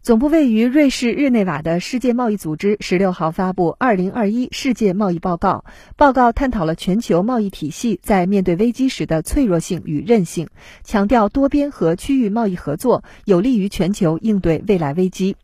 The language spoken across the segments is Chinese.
总部位于瑞士日内瓦的世界贸易组织十六号发布《二零二一世界贸易报告》，报告探讨了全球贸易体系在面对危机时的脆弱性与韧性，强调多边和区域贸易合作有利于全球应对未来危机。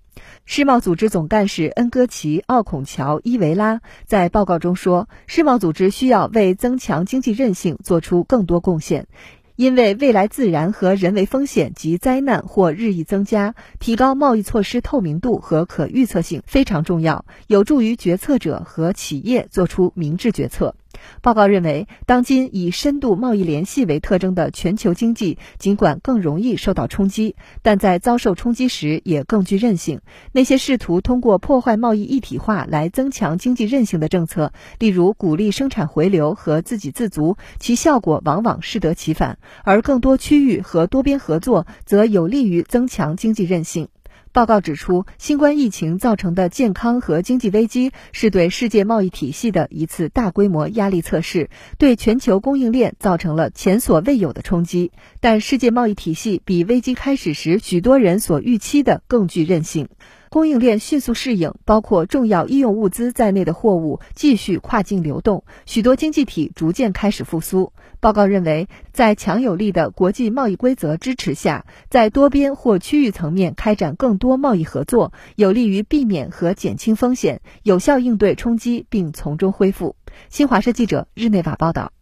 世贸组织总干事恩戈奇·奥孔乔伊维拉在报告中说，世贸组织需要为增强经济韧性做出更多贡献。因为未来自然和人为风险及灾难或日益增加，提高贸易措施透明度和可预测性非常重要，有助于决策者和企业做出明智决策。报告认为，当今以深度贸易联系为特征的全球经济，尽管更容易受到冲击，但在遭受冲击时也更具韧性。那些试图通过破坏贸易一体化来增强经济韧性的政策，例如鼓励生产回流和自给自足，其效果往往适得其反；而更多区域和多边合作则有利于增强经济韧性。报告指出，新冠疫情造成的健康和经济危机是对世界贸易体系的一次大规模压力测试，对全球供应链造成了前所未有的冲击。但世界贸易体系比危机开始时许多人所预期的更具韧性。供应链迅速适应，包括重要医用物资在内的货物继续跨境流动，许多经济体逐渐开始复苏。报告认为，在强有力的国际贸易规则支持下，在多边或区域层面开展更多贸易合作，有利于避免和减轻风险，有效应对冲击并从中恢复。新华社记者日内瓦报道。